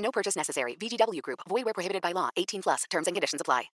No purchase necessary. VGW Group. Void where prohibited by law. 18 plus. Terms and conditions apply.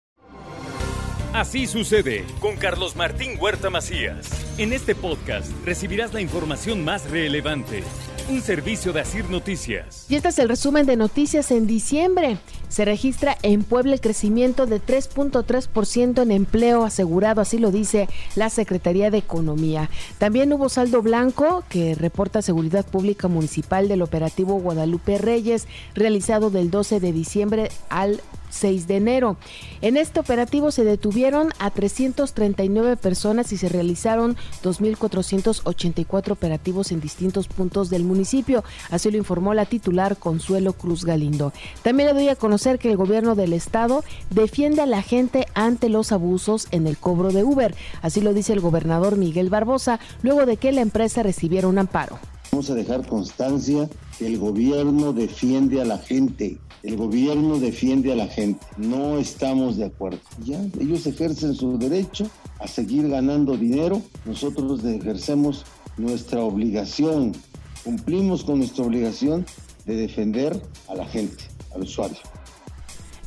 Así sucede con Carlos Martín Huerta Macías. En este podcast recibirás la información más relevante. Un servicio de Asir Noticias. Y este es el resumen de noticias en diciembre. Se registra en Puebla el crecimiento de 3.3% en empleo asegurado, así lo dice la Secretaría de Economía. También hubo saldo blanco que reporta Seguridad Pública Municipal del operativo Guadalupe Reyes, realizado del 12 de diciembre al 6 de enero. En este operativo se detuvieron a 339 personas y se realizaron 2.484 operativos en distintos puntos del municipio. Así lo informó la titular Consuelo Cruz Galindo. También le doy a conocer que el gobierno del estado defiende a la gente ante los abusos en el cobro de Uber. Así lo dice el gobernador Miguel Barbosa luego de que la empresa recibiera un amparo. Vamos a dejar constancia que el gobierno defiende a la gente. El gobierno defiende a la gente. No estamos de acuerdo. Ya, ellos ejercen su derecho a seguir ganando dinero. Nosotros ejercemos nuestra obligación. Cumplimos con nuestra obligación de defender a la gente, al usuario.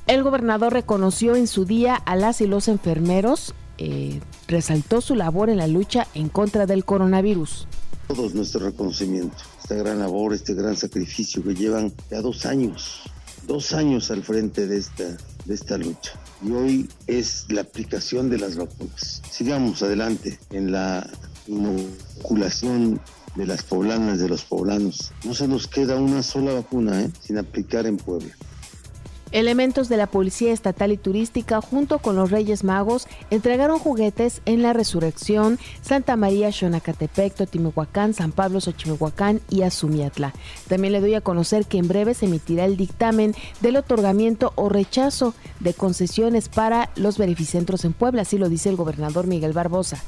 El gobernador reconoció en su día a las y los enfermeros, eh, resaltó su labor en la lucha en contra del coronavirus todos nuestro reconocimiento, esta gran labor, este gran sacrificio que llevan ya dos años, dos años al frente de esta, de esta lucha. Y hoy es la aplicación de las vacunas. Sigamos adelante en la inoculación de las poblanas, de los poblanos. No se nos queda una sola vacuna ¿eh? sin aplicar en Puebla. Elementos de la Policía Estatal y Turística junto con los Reyes Magos entregaron juguetes en la Resurrección, Santa María, Xonacatepec, Totimihuacán, San Pablo, Xochimehuacán y Azumiatla. También le doy a conocer que en breve se emitirá el dictamen del otorgamiento o rechazo de concesiones para los beneficentros en Puebla, así lo dice el gobernador Miguel Barbosa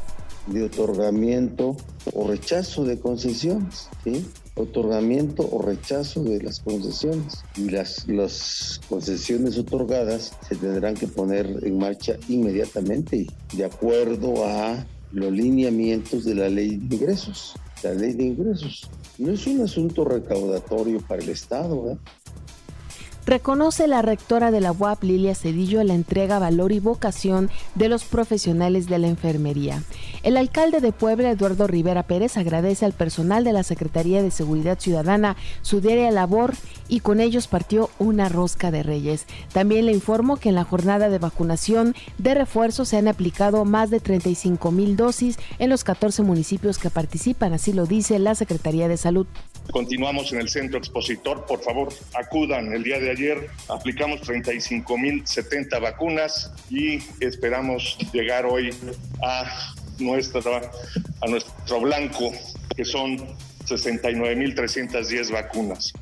de otorgamiento o rechazo de concesiones, ¿sí? Otorgamiento o rechazo de las concesiones. Y las, las concesiones otorgadas se tendrán que poner en marcha inmediatamente de acuerdo a los lineamientos de la ley de ingresos. La ley de ingresos no es un asunto recaudatorio para el Estado, ¿eh? Reconoce la rectora de la UAP, Lilia Cedillo, la entrega, valor y vocación de los profesionales de la enfermería. El alcalde de Puebla, Eduardo Rivera Pérez, agradece al personal de la Secretaría de Seguridad Ciudadana su diaria labor y con ellos partió una rosca de reyes. También le informo que en la jornada de vacunación de refuerzo se han aplicado más de 35 mil dosis en los 14 municipios que participan, así lo dice la Secretaría de Salud. Continuamos en el centro expositor, por favor, acudan el día de ayer aplicamos 35.070 vacunas y esperamos llegar hoy a, nuestra, a nuestro blanco, que son 69.310 vacunas.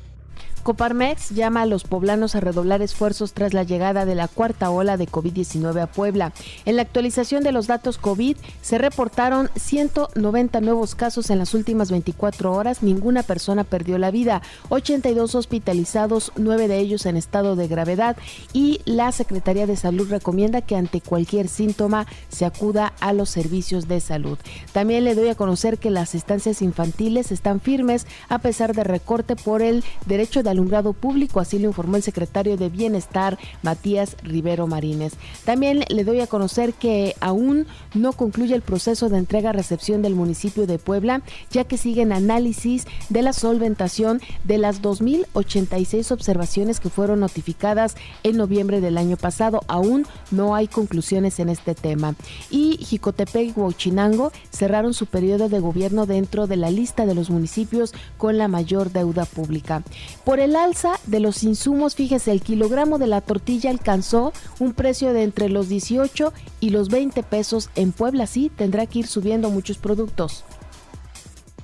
Coparmex llama a los poblanos a redoblar esfuerzos tras la llegada de la cuarta ola de COVID-19 a Puebla. En la actualización de los datos COVID se reportaron 190 nuevos casos en las últimas 24 horas, ninguna persona perdió la vida, 82 hospitalizados, 9 de ellos en estado de gravedad y la Secretaría de Salud recomienda que ante cualquier síntoma se acuda a los servicios de salud. También le doy a conocer que las estancias infantiles están firmes a pesar de recorte por el derecho de alumbrado público, así lo informó el secretario de Bienestar, Matías Rivero Marínez. También le doy a conocer que aún no concluye el proceso de entrega-recepción del municipio de Puebla, ya que siguen análisis de la solventación de las 2.086 observaciones que fueron notificadas en noviembre del año pasado. Aún no hay conclusiones en este tema. Y Jicotepec y Huachinango cerraron su periodo de gobierno dentro de la lista de los municipios con la mayor deuda pública. Por el alza de los insumos, fíjese, el kilogramo de la tortilla alcanzó un precio de entre los 18 y los 20 pesos. En Puebla sí tendrá que ir subiendo muchos productos.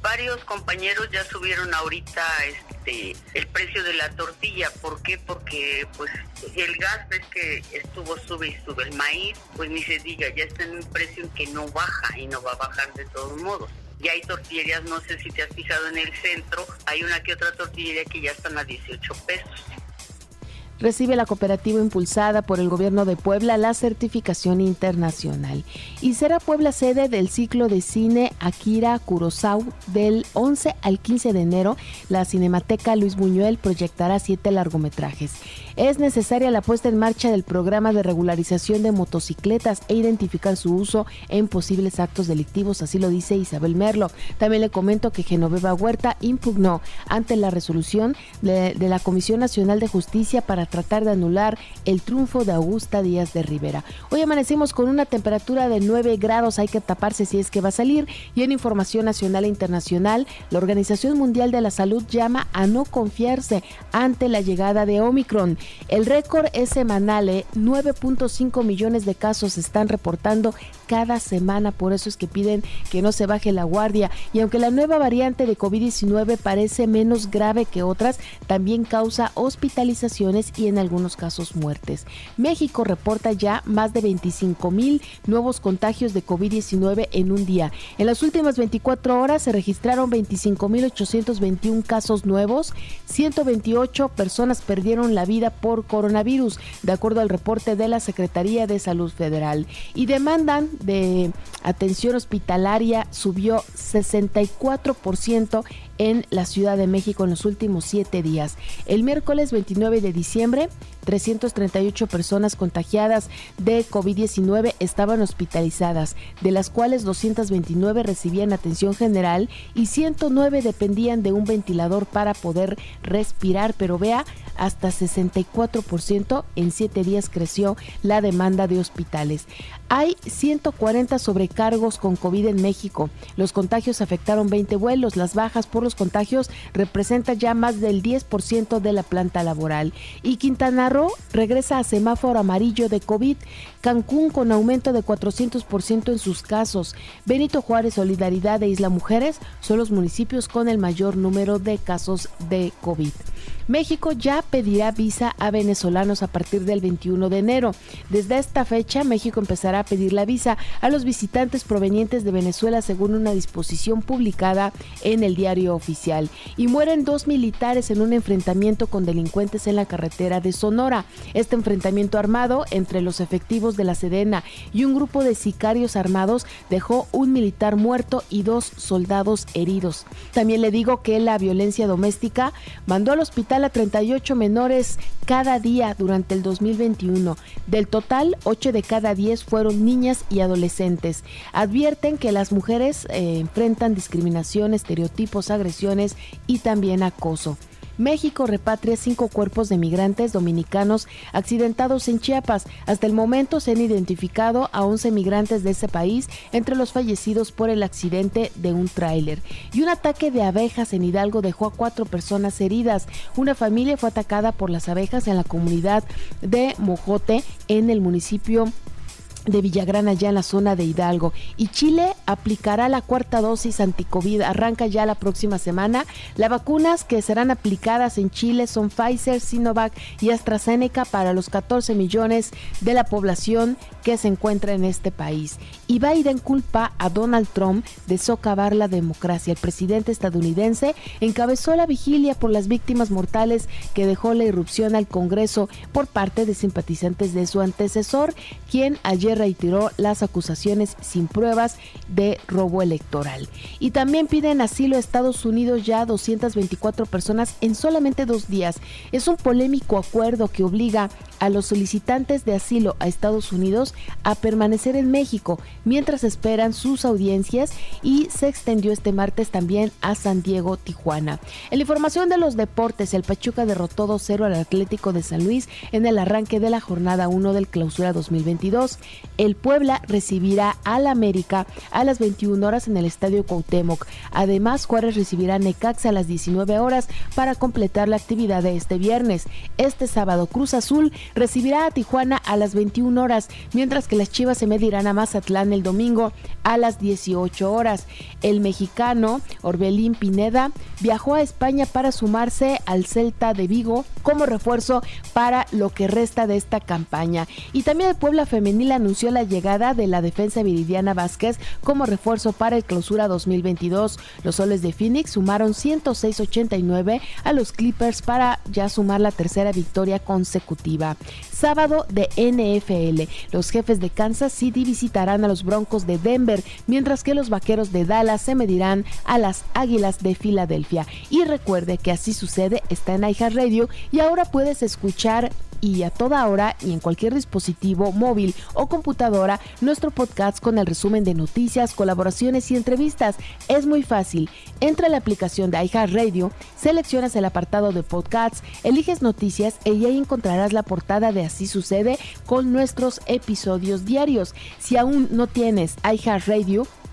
varios compañeros ya subieron ahorita este el precio de la tortilla. ¿Por qué? Porque pues el gas es que estuvo sube y sube el maíz, pues ni se diga, ya está en un precio que no baja y no va a bajar de todos modos. Ya hay tortillerías, no sé si te has fijado en el centro, hay una que otra tortillería que ya están a 18 pesos recibe la cooperativa impulsada por el gobierno de Puebla la certificación internacional y será Puebla sede del ciclo de cine Akira Kurosawa del 11 al 15 de enero. La Cinemateca Luis Buñuel proyectará siete largometrajes. Es necesaria la puesta en marcha del programa de regularización de motocicletas e identificar su uso en posibles actos delictivos, así lo dice Isabel Merlo. También le comento que Genoveva Huerta impugnó ante la resolución de, la Comisión Nacional de Justicia para tratar de anular el triunfo de Augusta Díaz de Rivera. Hoy amanecimos con una temperatura de 9 grados, hay que taparse si es que va a salir. Y en información nacional e internacional, la Organización Mundial de la Salud llama a no confiarse ante la llegada de Omicron. El récord es semanal, 9.5 ¿eh? millones de casos se están reportando cada semana, por eso es que piden que no se baje la guardia. Y aunque la nueva variante de COVID-19 parece menos grave que otras, también causa hospitalizaciones y en algunos casos muertes. México reporta ya más de 25 mil nuevos contagios de COVID-19 en un día. En las últimas 24 horas se registraron 25 mil 821 casos nuevos, 128 personas perdieron la vida por coronavirus, de acuerdo al reporte de la Secretaría de Salud Federal, y demandan de atención hospitalaria subió 64% en la Ciudad de México en los últimos siete días. El miércoles 29 de diciembre, 338 personas contagiadas de COVID-19 estaban hospitalizadas, de las cuales 229 recibían atención general y 109 dependían de un ventilador para poder respirar, pero vea, hasta 64% en siete días creció la demanda de hospitales. Hay 140 sobrecargos con COVID en México. Los contagios afectaron 20 vuelos. Las bajas por los contagios representan ya más del 10% de la planta laboral. Y Quintana Roo regresa a semáforo amarillo de COVID. Cancún con aumento de 400% en sus casos. Benito Juárez, Solidaridad e Isla Mujeres son los municipios con el mayor número de casos de COVID. México ya pedirá visa a venezolanos a partir del 21 de enero. Desde esta fecha, México empezará a pedir la visa a los visitantes provenientes de Venezuela según una disposición publicada en el diario oficial. Y mueren dos militares en un enfrentamiento con delincuentes en la carretera de Sonora. Este enfrentamiento armado entre los efectivos de la Sedena y un grupo de sicarios armados dejó un militar muerto y dos soldados heridos. También le digo que la violencia doméstica mandó al hospital a 38 menores cada día durante el 2021. Del total, 8 de cada 10 fueron niñas y adolescentes. Advierten que las mujeres eh, enfrentan discriminación, estereotipos, agresiones y también acoso. México repatria cinco cuerpos de migrantes dominicanos accidentados en Chiapas. Hasta el momento se han identificado a 11 migrantes de ese país entre los fallecidos por el accidente de un tráiler. Y un ataque de abejas en Hidalgo dejó a cuatro personas heridas. Una familia fue atacada por las abejas en la comunidad de Mojote en el municipio de Villagrana ya en la zona de Hidalgo. Y Chile aplicará la cuarta dosis anticovid. Arranca ya la próxima semana. Las vacunas que serán aplicadas en Chile son Pfizer, Sinovac y AstraZeneca para los 14 millones de la población que se encuentra en este país. Y Biden culpa a Donald Trump de socavar la democracia. El presidente estadounidense encabezó la vigilia por las víctimas mortales que dejó la irrupción al Congreso por parte de simpatizantes de su antecesor, quien ayer reiteró las acusaciones sin pruebas de robo electoral. Y también piden asilo a Estados Unidos ya 224 personas en solamente dos días. Es un polémico acuerdo que obliga a los solicitantes de asilo a Estados Unidos a permanecer en México mientras esperan sus audiencias y se extendió este martes también a San Diego, Tijuana. En la información de los deportes, el Pachuca derrotó 2-0 al Atlético de San Luis en el arranque de la jornada 1 del Clausura 2022. El Puebla recibirá al América a las 21 horas en el Estadio Cuauhtémoc. Además, Juárez recibirá a Necaxa a las 19 horas para completar la actividad de este viernes. Este sábado, Cruz Azul recibirá a Tijuana a las 21 horas, mientras que las Chivas se medirán a Mazatlán el domingo a las 18 horas. El mexicano Orbelín Pineda viajó a España para sumarse al Celta de Vigo como refuerzo para lo que resta de esta campaña. Y también el Puebla Femenil anunció la llegada de la defensa Viridiana Vázquez como refuerzo para el clausura 2022. Los soles de Phoenix sumaron 106.89 a los Clippers para ya sumar la tercera victoria consecutiva. Sábado de NFL. Los jefes de Kansas City visitarán a los Broncos de Denver, mientras que los Vaqueros de Dallas se medirán a las Águilas de Filadelfia. Y recuerde que así sucede está en iHeartRadio y ahora puedes escuchar y a toda hora y en cualquier dispositivo móvil o computadora nuestro podcast con el resumen de noticias, colaboraciones y entrevistas. Es muy fácil. Entra a la aplicación de iHeartRadio, seleccionas el apartado de podcasts, eliges noticias y ahí encontrarás la portada de Así sucede con nuestros episodios diarios. Si aún no tienes iHeartRadio,